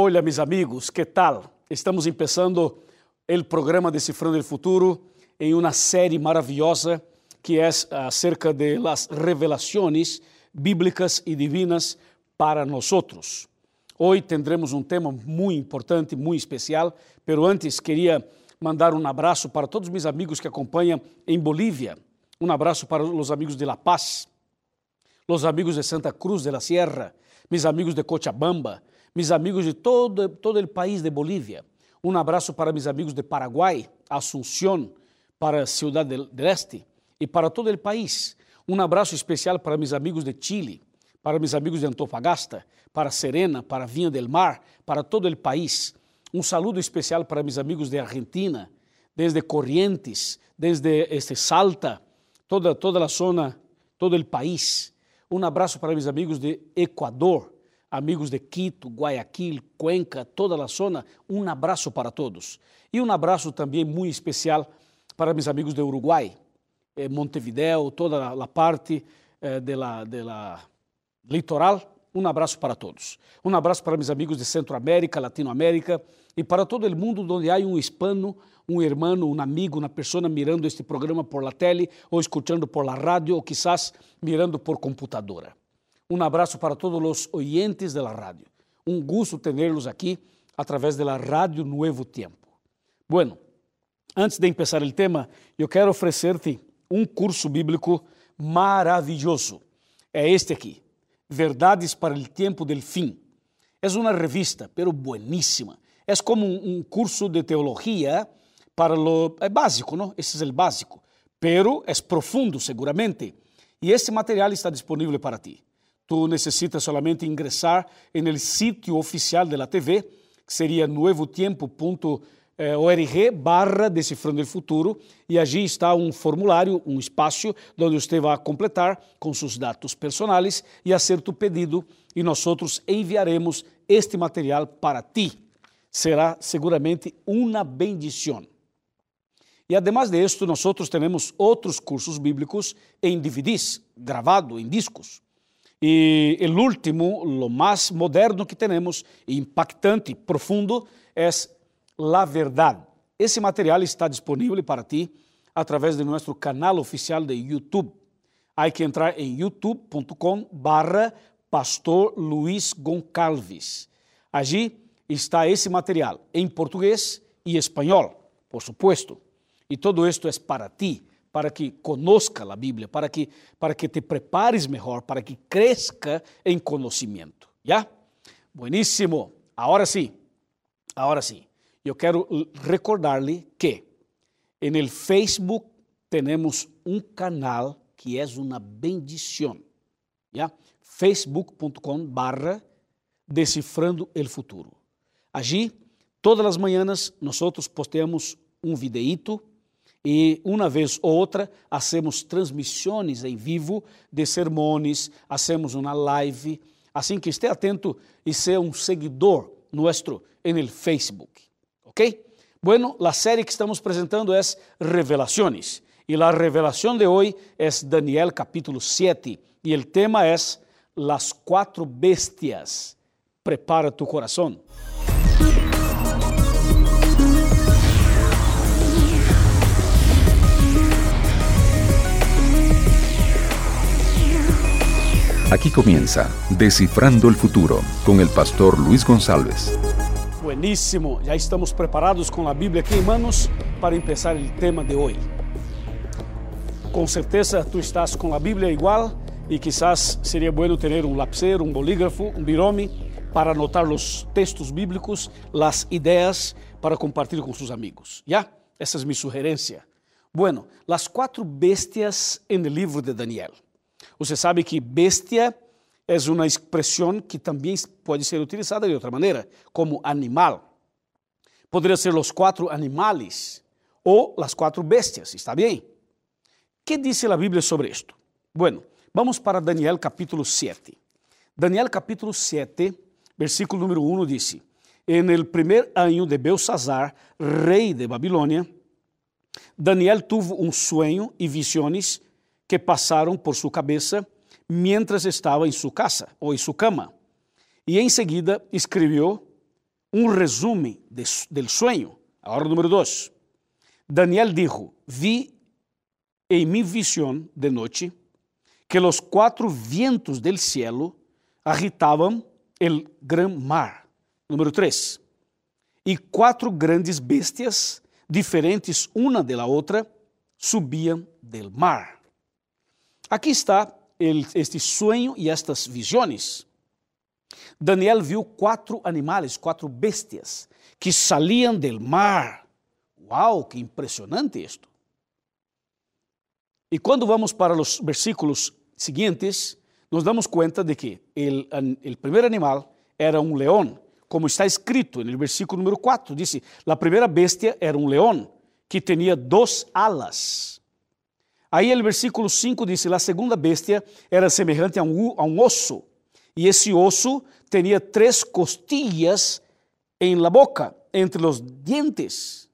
Hola mis amigos, ¿qué tal? Estamos empezando el programa Descifrando el Futuro em uma série maravilhosa que é acerca de las revelações bíblicas e divinas para nós. Hoje tendremos um tema muito importante, muito especial, pero antes queria mandar um abraço para todos meus amigos que acompanham em Bolívia. Um abraço para os amigos de La Paz, os amigos de Santa Cruz de la Sierra, meus amigos de Cochabamba, meus amigos de todo, todo o país de Bolívia. Um abraço para meus amigos de Paraguai, Asunción, para Ciudad del Este e para todo o país. Um abraço especial para meus amigos de Chile, para meus amigos de Antofagasta, para Serena, para Vinha del Mar, para todo o país. Um saludo especial para meus amigos de Argentina, desde Corrientes, desde este Salta, toda, toda a zona, todo o país. Um abraço para meus amigos de Equador, amigos de Quito, Guayaquil, Cuenca, toda a zona. Um abraço para todos. E um abraço também muito especial para meus amigos de Uruguai, eh, Montevideo, toda a parte eh, de de litoral. Um abraço para todos. Um abraço para meus amigos de Centroamérica, Latinoamérica e para todo o mundo onde há um hispano, um hermano, um amigo, uma pessoa mirando este programa por la tele ou escutando por la rádio ou quizás mirando por computadora. Um abraço para todos os oyentes da rádio. Um gosto tê-los aqui através da rádio Nuevo Tempo. Bueno, antes de começar o tema, eu quero oferecer-te um curso bíblico maravilhoso. É este aqui. Verdades para o Tempo del Fim. É uma revista, pero bueníssima. É como um curso de teologia para lo é básico, não? Esse é o básico, pero é profundo seguramente. E esse material está disponível para ti. Tu necessitas solamente ingressar no sítio oficial da TV, que seria nuevotiempo.org barra Decifrando o Futuro, e allí está um formulário, um espaço, onde você vai completar com seus dados personais e fazer tu pedido, e nós enviaremos este material para ti. Será seguramente uma bendição. E además de esto, nós temos outros cursos bíblicos em DVDs, gravado em discos. E o último, o mais moderno que temos, impactante, profundo, é La Verdade. Esse material está disponível para ti através de nosso canal oficial de YouTube. Há que entrar em youtube.com barra Pastor Luiz Goncalves. Allí está esse material em português e espanhol, por supuesto. E todo isto é para ti, para que conozca a Bíblia, para que, para que te prepares melhor, para que cresca em conhecimento. ¿Ya? Bueníssimo. Agora sim, agora sim. Eu quero recordar-lhe que no Facebook temos um canal que é uma bendição. ¿ya? facebook.com barra Decifrando el Futuro. Allí, todas as manhãs, nós posteamos um videíto e uma vez ou outra hacemos transmissões em vivo de sermões, hacemos uma live, assim que esteja atento e seja um seguidor nosso el Facebook, ¿ok? Bueno, a série que estamos apresentando é Revelações e a revelação de hoje é Daniel capítulo 7 e o tema é Las quatro bestias. Prepara tu coração. Aquí comienza Descifrando el Futuro con el pastor Luis González. Buenísimo, já estamos preparados com a Bíblia aqui em manos para começar o tema de hoje. Com certeza tu estás com a Bíblia igual e quizás seria bueno ter um lapicero, um bolígrafo, um birome para anotar os textos bíblicos, as ideias para compartilhar com seus amigos. Já? Essa é minha sugerência. Bueno, as quatro bestias no livro de Daniel. Você sabe que bestia é uma expressão que também pode ser utilizada de outra maneira, como animal. Poderia ser os quatro animais ou as quatro bestias, está bem? que diz a Bíblia sobre isto? Bueno, vamos para Daniel capítulo 7. Daniel capítulo 7, versículo número 1 diz: En el primer año de Belsazar, rei de Babilônia, Daniel tuvo um sonho e visiones que passaram por sua cabeça mientras estava em sua casa ou em sua cama. E em seguida escreveu um resumo de, del sueño. Agora, número dois. Daniel dijo: Vi em mi visión de noite que los quatro vientos del cielo agitavam el gran mar. Número 3. E quatro grandes bestias, diferentes uma de la outra, subiam del mar. Aqui está este sonho e estas visões. Daniel viu quatro animais, quatro bestias, que saliam del mar. Uau, que impressionante isto! E quando vamos para os versículos seguintes, nos damos conta de que o primeiro animal era um leão, como está escrito no versículo número 4. Dice: a primeira bestia era um leão que tinha duas alas. Aí, o versículo 5 diz: a segunda bestia era semelhante a um, a um osso, e esse osso tinha três costillas em la boca, entre os dientes,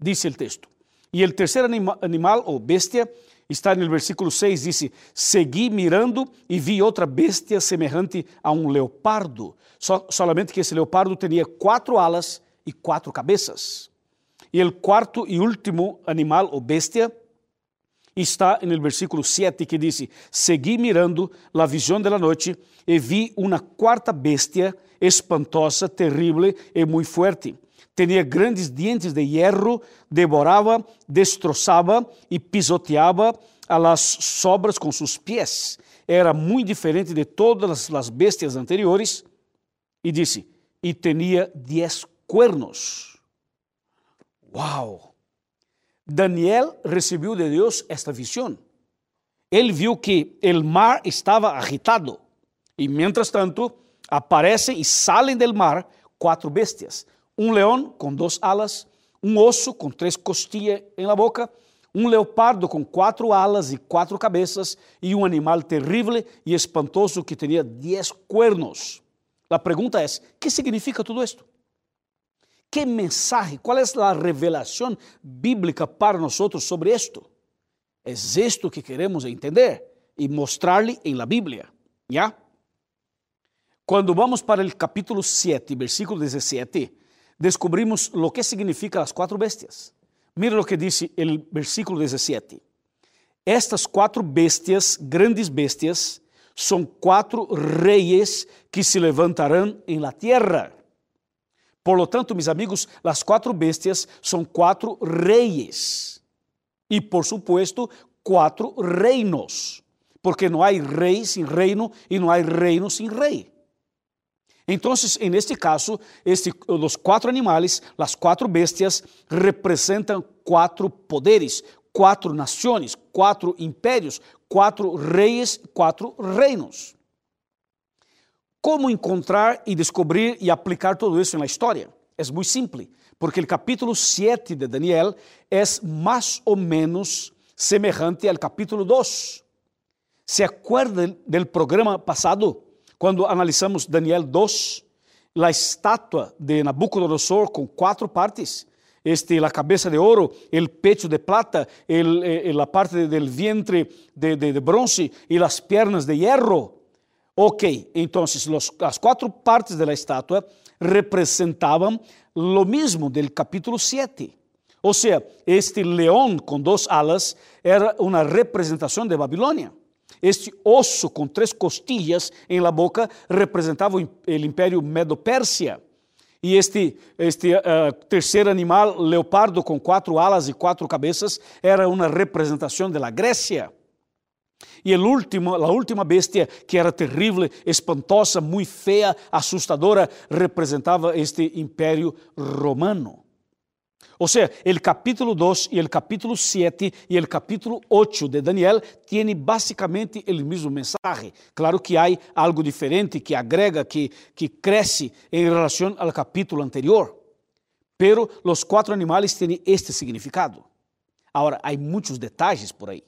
diz o texto. E o terceiro anima, animal ou bestia está no versículo 6, diz: Segui mirando e vi outra bestia semelhante a um leopardo, so, solamente que esse leopardo tinha quatro alas e quatro cabeças. E o quarto e último animal ou bestia está no versículo 7 que diz: Segui mirando a visão da noite e vi uma quarta bestia espantosa, terrível e muito forte. Tinha grandes dientes de hierro, devorava, destroçava e pisoteava a las sobras com seus pés. Era muito diferente de todas as bestias anteriores. E disse: E tinha dez cuernos. Uau! Daniel recebeu de Deus esta visão. Ele viu que o mar estava agitado e, mientras tanto, aparecem e saem del mar quatro bestias: um leão com duas alas, um osso com três costilhas em la boca, um leopardo com quatro alas e quatro cabeças e um animal terrível e espantoso que tinha dez cuernos. A pergunta é: que significa tudo isto? Que mensaje, qual é a revelação bíblica para nós sobre isto? É isto que queremos entender e mostrar-lhe em la Bíblia. ¿Ya? Quando vamos para o capítulo 7, versículo 17, descobrimos o que significa as quatro bestias. Mira o que diz o versículo 17. Estas quatro bestias, grandes bestias, são quatro reis que se levantarão em la tierra. Por lo tanto, mis amigos, las cuatro bestias son cuatro reyes. Y por supuesto, cuatro reinos. Porque no hay rey sin reino y no hay reino sin rey. Entonces, en este caso, este, los cuatro animales, las cuatro bestias, representan cuatro poderes, quatro nações, quatro impérios, quatro reis, quatro reinos. Como encontrar e descobrir e aplicar tudo isso na história? É muito simples, porque o capítulo 7 de Daniel é mais ou menos semelhante ao capítulo 2. ¿Se acuerdan do programa passado, quando analisamos Daniel 2, a estátua de Nabucodonosor com quatro partes? Este, la cabeça de ouro, el pecho de plata, la parte del vientre de, de, de bronce y las piernas de hierro. Ok, entonces los, las cuatro partes de la estatua representaban lo mismo del capítulo 7. O sea, este león con dos alas era una representación de Babilonia. Este osso com três costilhas em la boca representava o império Medo-Pérsia. E este, este uh, terceiro animal, leopardo com quatro alas e quatro cabeças, era uma representação da Grécia. E a última, bestia, que era terrível, espantosa, muito feia, assustadora, representava este império romano. Ou seja, o capítulo 2 e o capítulo 7 e o capítulo 8 de Daniel têm basicamente o mesmo mensagem. Claro que há algo diferente que agrega, que, que cresce em relação ao capítulo anterior. Pero os quatro animais têm este significado. Agora, há muitos detalhes por aí.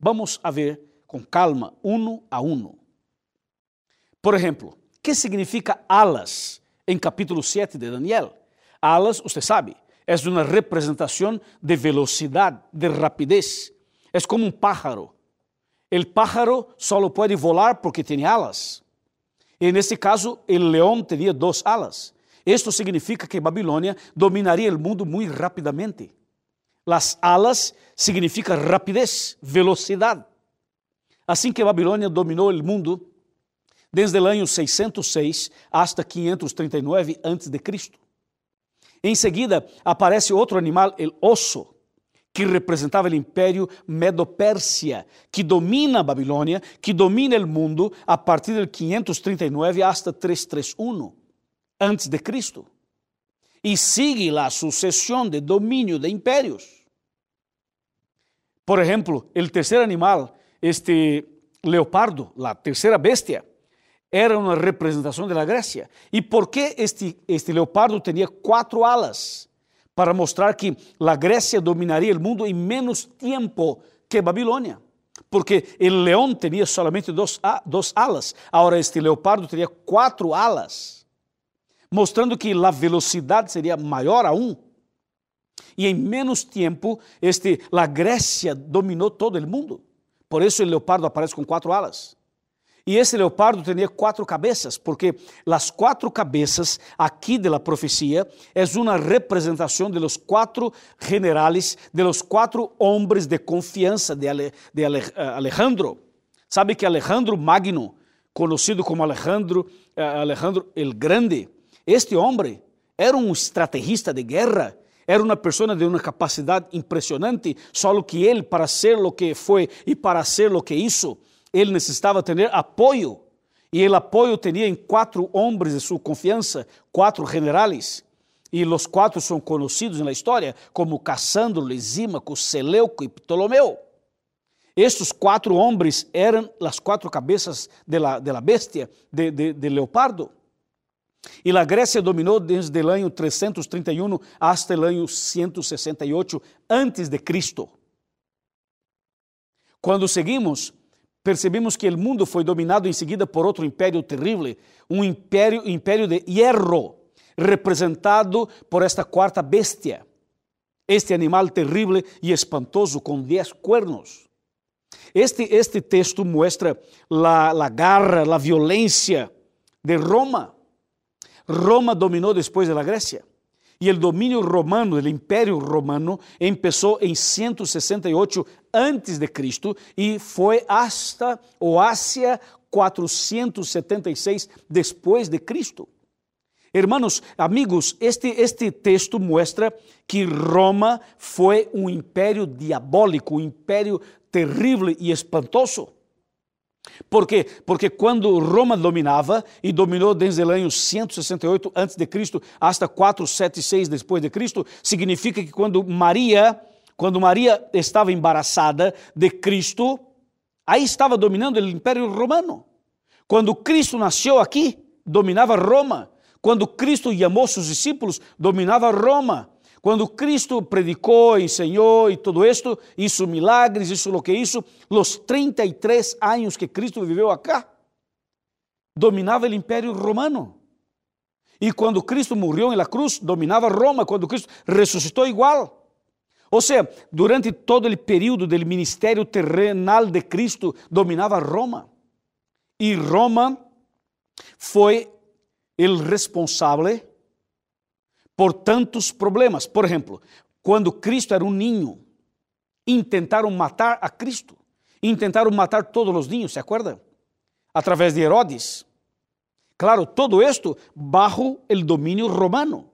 Vamos a ver com calma, uno a uno. Por exemplo, que significa alas em capítulo 7 de Daniel? Alas, você sabe, é uma representação de velocidade, de rapidez. É como um pájaro. O pájaro só pode voar porque tem alas. E nesse caso, o leão tinha duas alas. Esto significa que Babilônia dominaria o mundo muito rapidamente. Las alas significa rapidez, velocidade. Assim que Babilônia dominou o mundo desde o ano 606 hasta 539 a.C. Em seguida, aparece outro animal, o osso, que representava o império Medo-Pérsia, que domina a Babilônia, que domina o mundo a partir de 539 hasta 331 antes de Cristo. E sigue a sucessão de domínio de impérios. Por exemplo, o terceiro animal, este leopardo, a terceira bestia, era uma representação da Grécia. E por que este, este leopardo tinha quatro alas? Para mostrar que a Grécia dominaria o mundo em menos tempo que Babilônia. Porque o leão tinha solamente duas, duas alas, agora este leopardo teria quatro alas, mostrando que a velocidade seria maior aún. E em menos tempo, este, a Grécia dominou todo o mundo. Por isso o leopardo aparece com quatro alas. E esse leopardo tinha quatro cabeças, porque as quatro cabeças aqui de la profecia é uma representação de los quatro generales, de los quatro hombres de confiança de, Ale, de uh, Alejandro. Sabe que Alejandro Magno, conhecido como Alejandro, uh, Alejandro el Grande, este homem era um estrategista de guerra era uma pessoa de uma capacidade impressionante, só que ele, para ser o que foi e para ser o que hizo, ele necessitava ter apoio. E o apoio tinha em quatro homens de sua confiança, quatro generais. E os quatro são conhecidos na história como Cassandro, Lisímaco, Seleuco e Ptolomeu. Estes quatro homens eram as quatro cabeças de la, de la bestia, de, de, de leopardo. E a Grécia dominou desde o ano 331 hasta o ano 168 antes de Cristo. Quando seguimos, percebemos que o mundo foi dominado em seguida por outro império terrível, um império, império de hierro, representado por esta quarta bestia, este animal terrível e espantoso com dez cuernos. Este, este texto mostra a garra, a violência de Roma. Roma dominou depois da Grécia. E o domínio romano, o Império Romano, começou em 168 antes de Cristo e foi hasta o Ásia 476 depois de Cristo. Hermanos, amigos, este, este texto mostra que Roma foi um império diabólico, um império terrível e espantoso. Por quê? Porque quando Roma dominava, e dominou desde o ano 168 a.C. hasta 476 depois de Cristo, significa que quando Maria, quando Maria estava embaraçada de Cristo, aí estava dominando o Império Romano. Quando Cristo nasceu aqui, dominava Roma. Quando Cristo chamou seus discípulos, dominava Roma. Quando Cristo predicou, ensinou e todo esto, hizo milagres, hizo lo que hizo, los 33 anos que Cristo viveu acá, dominava o Império Romano. E quando Cristo morreu na cruz, dominava Roma. Quando Cristo ressuscitou, igual. Ou seja, durante todo o período do ministério terrenal de Cristo, dominava Roma. E Roma foi o responsável por tantos problemas. Por exemplo, quando Cristo era um ninho, intentaram matar a Cristo, intentaram matar todos os ninhos, se acorda? Através de Herodes. Claro, todo esto bajo el dominio romano.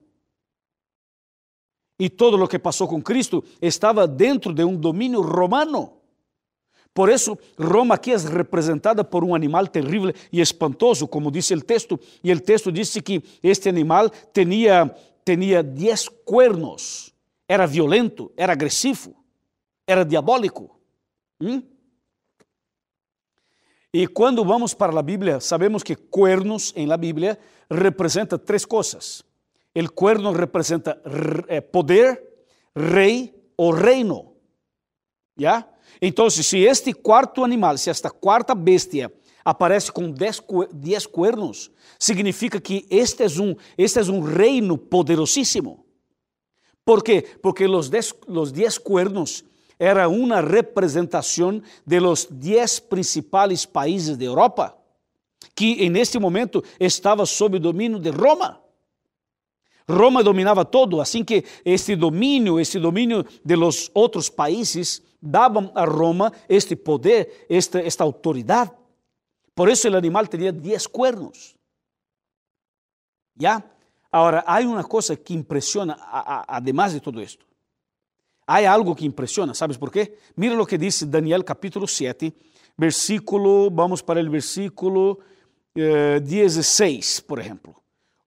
E todo o que passou com Cristo estava dentro de um domínio romano. Por isso, Roma aqui é representada por um animal terrível e espantoso, como diz o texto, e o texto disse que este animal tinha tinha dez cuernos, era violento, era agressivo, era diabólico. Hum? E quando vamos para a Bíblia, sabemos que cuernos em la Bíblia representa três coisas. O cuerno representa eh, poder, rei ou reino. ¿Ya? Então, se este quarto animal, se esta quarta bestia aparece com dez, dez cuernos, significa que este é um, este é um reino poderosíssimo. ¿Por quê? Porque os dez, los diez cuernos era uma representação de los dez principais países de Europa, que em este momento estava sob domínio de Roma. Roma dominava todo, assim que este domínio, este domínio de los outros países, davam a Roma este poder, esta, esta autoridade. Por isso o animal tinha dez cuernos. ¿Ya? Ahora, hay una cosa que impresiona, a, a, además de todo esto. Hay algo que impresiona, ¿sabes por qué? Mira lo que dice Daniel capítulo 7, versículo, vamos para el versículo eh, 16, por ejemplo.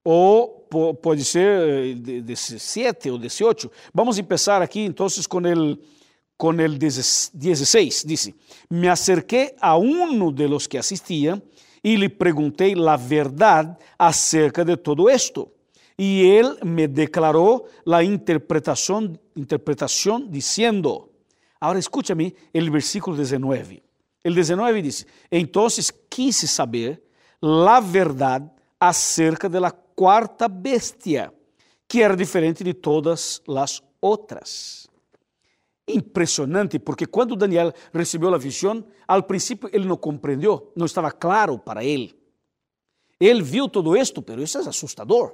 Ou pode ser 17 ou 18. Vamos empezar aqui, então, com el, com el 16. Dice: Me acerqué a uno de los que assistían e lhe perguntei a verdade acerca de todo esto. E ele me declarou a interpretação, interpretação dizendo: Agora escúchame o versículo 19. El 19 diz: Então quise saber a verdade acerca de la quarta bestia, que era diferente de todas as outras. Impressionante, porque quando Daniel recebeu a visão, al princípio ele não compreendeu, não estava claro para ele. Ele viu todo isto, pero isso é assustador.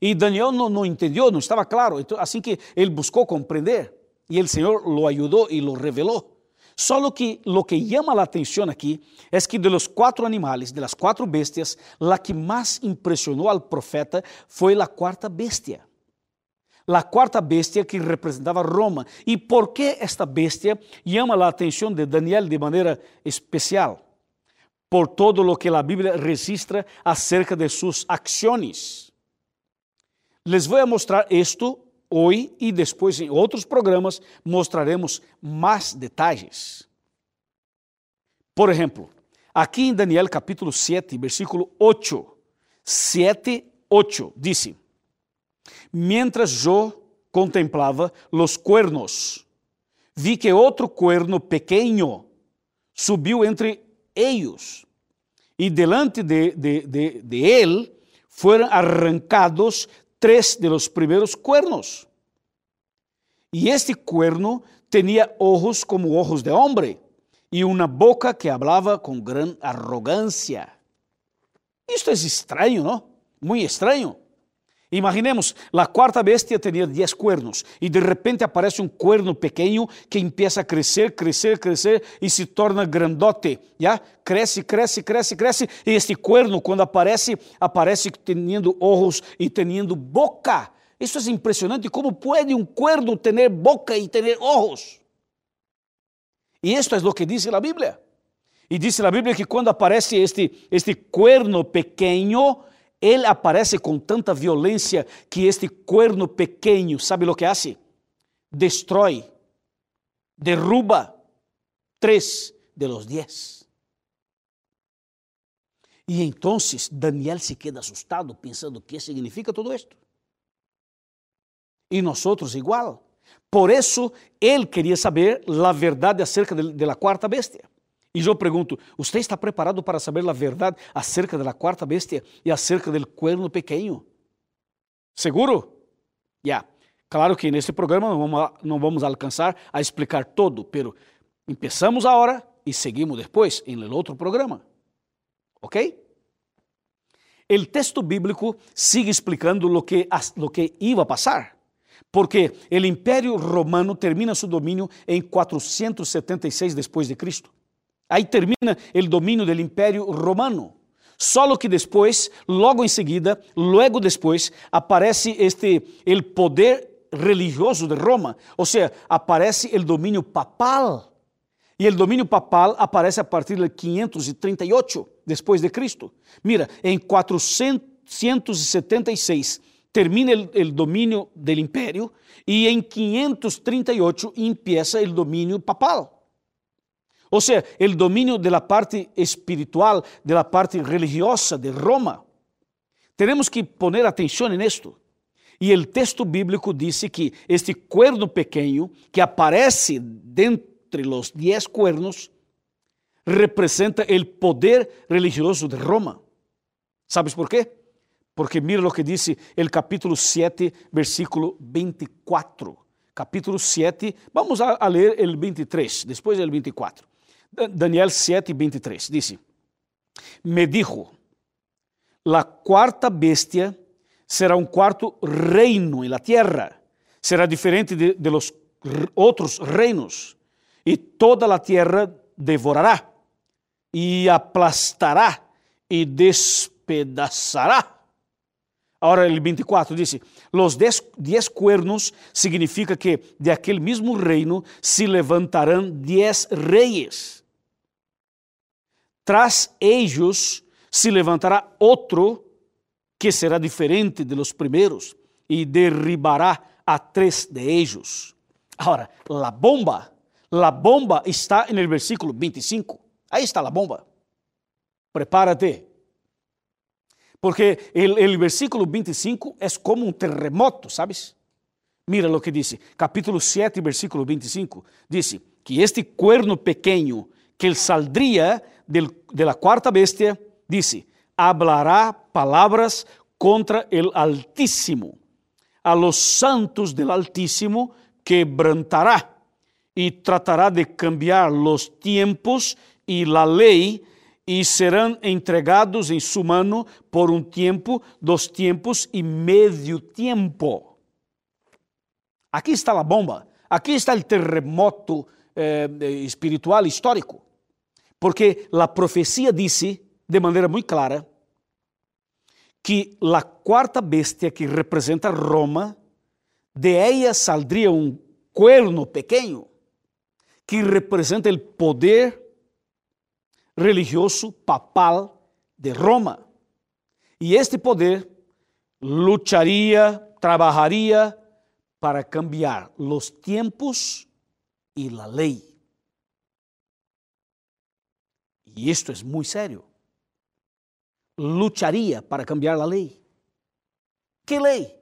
E Daniel não, não entendeu, não estava claro. Então, assim que ele buscou compreender, e o Senhor lo ajudou e lo revelou. Solo que lo que llama la atención aquí es que de los cuatro animales, de las cuatro bestias, la que más impresionó al profeta fue la cuarta bestia. La cuarta bestia que representaba Roma. ¿Y por qué esta bestia llama la atención de Daniel de manera especial? Por todo lo que la Biblia registra acerca de sus acciones. Les voy a mostrar esto hoje e depois em outros programas mostraremos mais detalhes. Por exemplo, aqui em Daniel capítulo 7, versículo 8, 7, 8, diz: Mientras eu contemplava os cuernos, vi que outro cuerno pequeno subiu entre eles, e delante de, de, de, de ele foram arrancados tres de los primeros cuernos. Y este cuerno tenía ojos como ojos de hombre y una boca que hablaba con gran arrogancia. Esto es extraño, ¿no? Muy extraño. Imaginemos, la cuarta bestia tenía diez cuernos y de repente aparece un cuerno pequeño que empieza a crecer, crecer, crecer y se torna grandote, ¿ya? Crece, crece, crece, crece y este cuerno cuando aparece, aparece teniendo ojos y teniendo boca. Isso é impressionante, como pode um cuerno ter boca e ter ojos? E isto é o que diz a Bíblia. E diz a Bíblia que quando aparece este, este cuerno pequeno, ele aparece com tanta violência que este cuerno pequeno, sabe o que hace? Destrói, derruba três de los diez. E então Daniel se queda assustado, pensando: que significa todo isto? E nós outros igual. Por isso, ele queria saber a verdade acerca la quarta bestia. E eu pergunto: você está preparado para saber a verdade acerca da quarta bestia e acerca do cuerno pequeno? Seguro? Já. Yeah. Claro que neste programa não vamos, não vamos alcançar a explicar todo, pero começamos agora e seguimos depois em outro programa. Ok? O texto bíblico sigue explicando o que, lo que passar, porque o Império Romano termina seu domínio em 476 depois de Cristo. Aí termina o domínio do Império Romano. Só que depois, logo em seguida, logo depois, aparece este el poder religioso de Roma, ou seja, aparece o domínio papal. E o domínio papal aparece a partir de 538 depois de Cristo. Mira, em 476 termina o domínio do império e em 538 empieza o domínio papal. O sea, el dominio de la parte espiritual, de la parte religiosa de Roma. Tenemos que poner atención en esto. E o texto bíblico dice que este cuerno pequeno que aparece dentre los diez cuernos representa el poder religioso de Roma. ¿Sabes por qué? Porque mira lo que dice el capítulo 7, versículo 24. Capítulo 7, vamos a, a ler el 23, después el 24. Daniel 7, 23, dice, me dijo, la cuarta bestia será un cuarto reino en la tierra. Será diferente de, de los otros reinos. Y toda la tierra devorará y aplastará y despedazará. Ahora el 24 dice, los diez, diez, cuernos significa que de aquel mismo reino se levantarán diez reyes. Tras ellos se levantará otro que será diferente de los primeros y derribará a tres de ellos. Ahora, la bomba, la bomba está en el versículo 25. Ahí está la bomba. Prepárate. Porque el, el, versículo 25 es como un terremoto, ¿sabes? Mira lo que dice, capítulo 7, versículo 25. Dice que este cuerno pequeño que saldría del, de la cuarta bestia, dice, hablará palabras contra el Altísimo. A los santos del Altísimo quebrantará y tratará de cambiar los tiempos y la ley e serão entregados em sua mão por um tempo, dois tempos e meio tempo. Aqui está a bomba, aqui está o terremoto eh, espiritual histórico, porque a profecia disse de maneira muito clara que a quarta bestia que representa Roma, de ella saldria um cuerno pequeno que representa o poder religioso papal de Roma. E este poder lutaria, trabalharia para cambiar os tempos e a lei. E isto é muito sério. Lutaria para cambiar a lei. Que lei?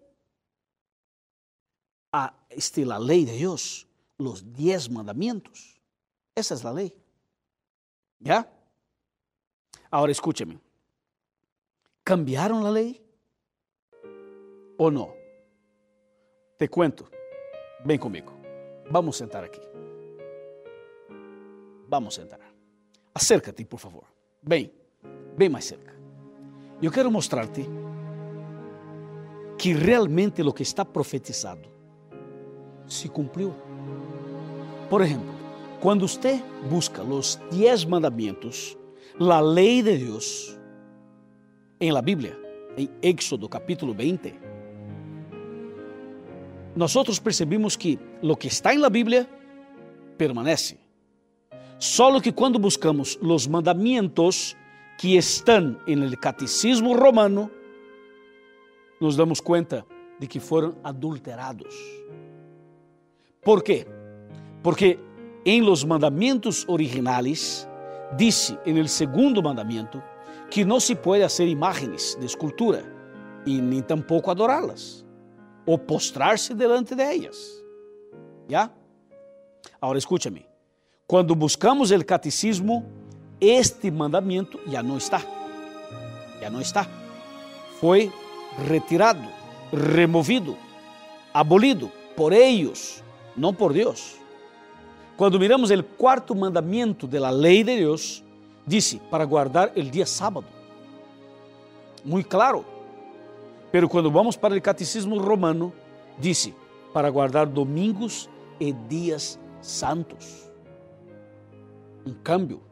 Ah, esta é a lei de Deus, os dez mandamentos. Essa é a lei. ¿Ya? Ahora escúcheme. ¿Cambiaron la ley o no? Te cuento. Ven conmigo. Vamos a sentar aquí. Vamos a sentar. Acércate, por favor. Ven, ven mais cerca. Eu quero mostrar-te que realmente o que está profetizado se cumpriu. Por exemplo, quando você busca os dez mandamentos, la ley de Dios en la Biblia, en Éxodo capítulo 20, nosotros percebimos que lo que está en la Biblia permanece. Solo que cuando buscamos los mandamientos que en el catecismo romano, nos damos cuenta de que fueron adulterados. ¿Por qué? Porque en los mandamientos originales disse no segundo mandamento que não se pode fazer imagens de escultura e nem tampouco adorá-las ou postrar-se delante de ellas. ¿Ya? Agora escúchame. Quando buscamos o catecismo, este mandamento já não está. Já não está. Foi retirado, removido, abolido por eles, não por Deus. Quando miramos o quarto mandamento da lei de Deus, disse para guardar o dia sábado. Muito claro. Pero quando vamos para o catecismo romano, disse para guardar domingos e dias santos. Um cambio,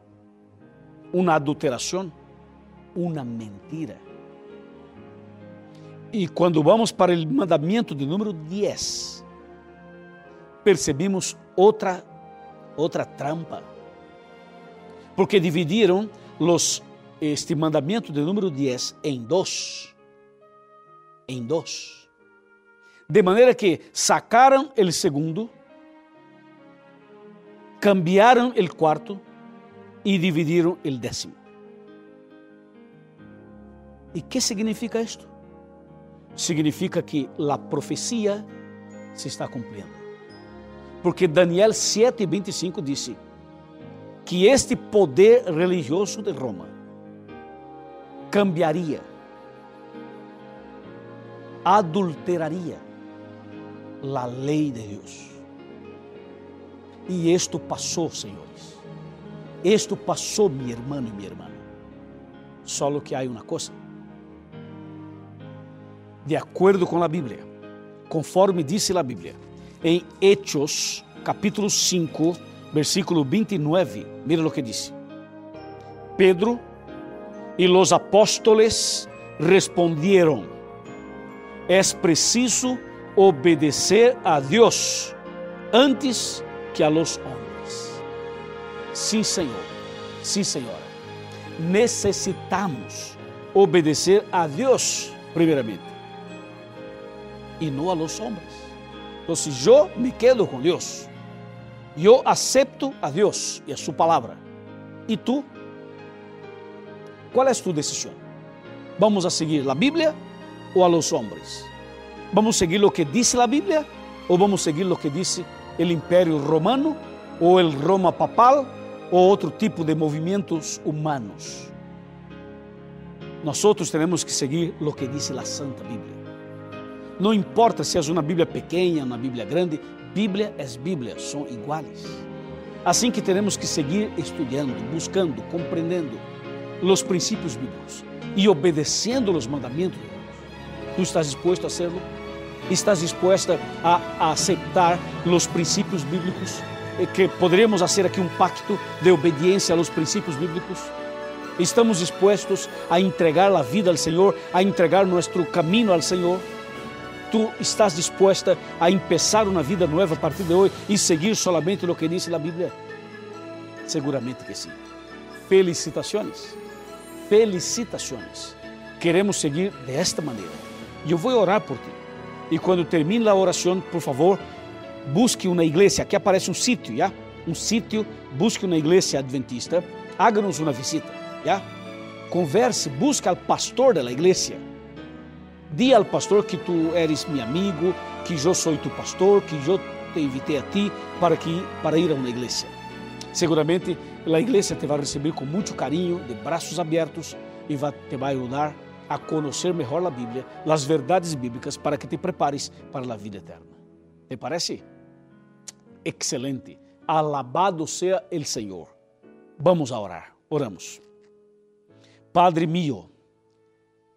uma adulteração, uma mentira. E quando vamos para o mandamento de número 10, percebemos outra outra trampa. Porque dividiram los, este mandamento de número 10 em dois. Em dois. De maneira que sacaram o segundo, cambiaram o quarto e dividiram o décimo. E que significa isto? Significa que a profecia se está cumprindo. Porque Daniel 7, 25 disse que este poder religioso de Roma cambiaria, adulteraria a lei de Deus. E isto passou, senhores. Isto passou, meu irmão e minha irmã. Só que há uma coisa. de acordo com a Bíblia, conforme disse a Bíblia. Em Hechos, capítulo 5, versículo 29, mira o que disse. Pedro e os apóstoles responderam: É preciso obedecer a Deus antes que a los homens. Sim, Senhor. Sim, Senhora. Necessitamos obedecer a Deus primeiramente e não a los homens. Então, se eu me quedo com Deus, eu acepto a Deus e a sua palavra. E tu? Qual é a tua decisão? Vamos a seguir a Bíblia ou a los homens? Vamos seguir o que diz a Bíblia ou vamos seguir o que diz o Império Romano ou o Roma Papal ou outro tipo de movimentos humanos? Nós temos que seguir o que diz a Santa Bíblia. Não importa se é uma Bíblia pequena, uma Bíblia grande, Bíblia é Bíblia, são iguais. Assim que teremos que seguir estudando, buscando, compreendendo os princípios bíblicos e obedecendo os mandamentos de Deus. Tu estás disposto a hacerlo? Estás disposta a, aceitar os princípios bíblicos? Que poderíamos fazer aqui um pacto de obediência aos princípios bíblicos? Estamos dispostos a entregar a vida ao Senhor, a entregar nosso caminho ao Senhor? Tu estás disposta a começar uma vida nova a partir de hoje e seguir solamente o que diz a Bíblia? Seguramente que sim. Felicitações. Felicitações. Queremos seguir desta maneira. E eu vou orar por ti. E quando termine a oração, por favor, busque uma igreja. Aqui aparece um sítio, já? Um sítio, busque uma igreja adventista. Haga-nos uma visita, já? Converse, busque ao pastor da igreja. Diga ao pastor que tu eres meu amigo, que eu sou tu pastor, que eu te invitei a ti para, que, para ir a uma igreja. Seguramente a igreja te vai receber com muito carinho, de braços abertos e vai, te vai ajudar a conhecer melhor a Bíblia, as verdades bíblicas, para que te prepares para a vida eterna. ¿Te parece? Excelente. Alabado seja o Senhor. Vamos a orar. Oramos. Padre mío,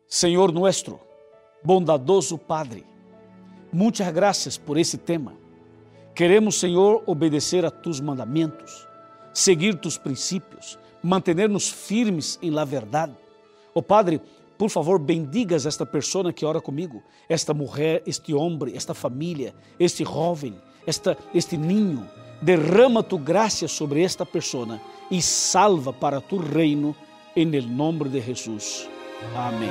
Senhor nuestro, bondadoso Padre, muitas graças por esse tema. Queremos, Senhor, obedecer a tus mandamentos, seguir tus princípios, manter-nos firmes em la verdade. Oh Padre, por favor, bendigas esta pessoa que ora comigo, esta mulher, este homem, esta família, este jovem, esta, este ninho. Derrama tu graça sobre esta pessoa e salva para tu reino, em nome de Jesus. Amém.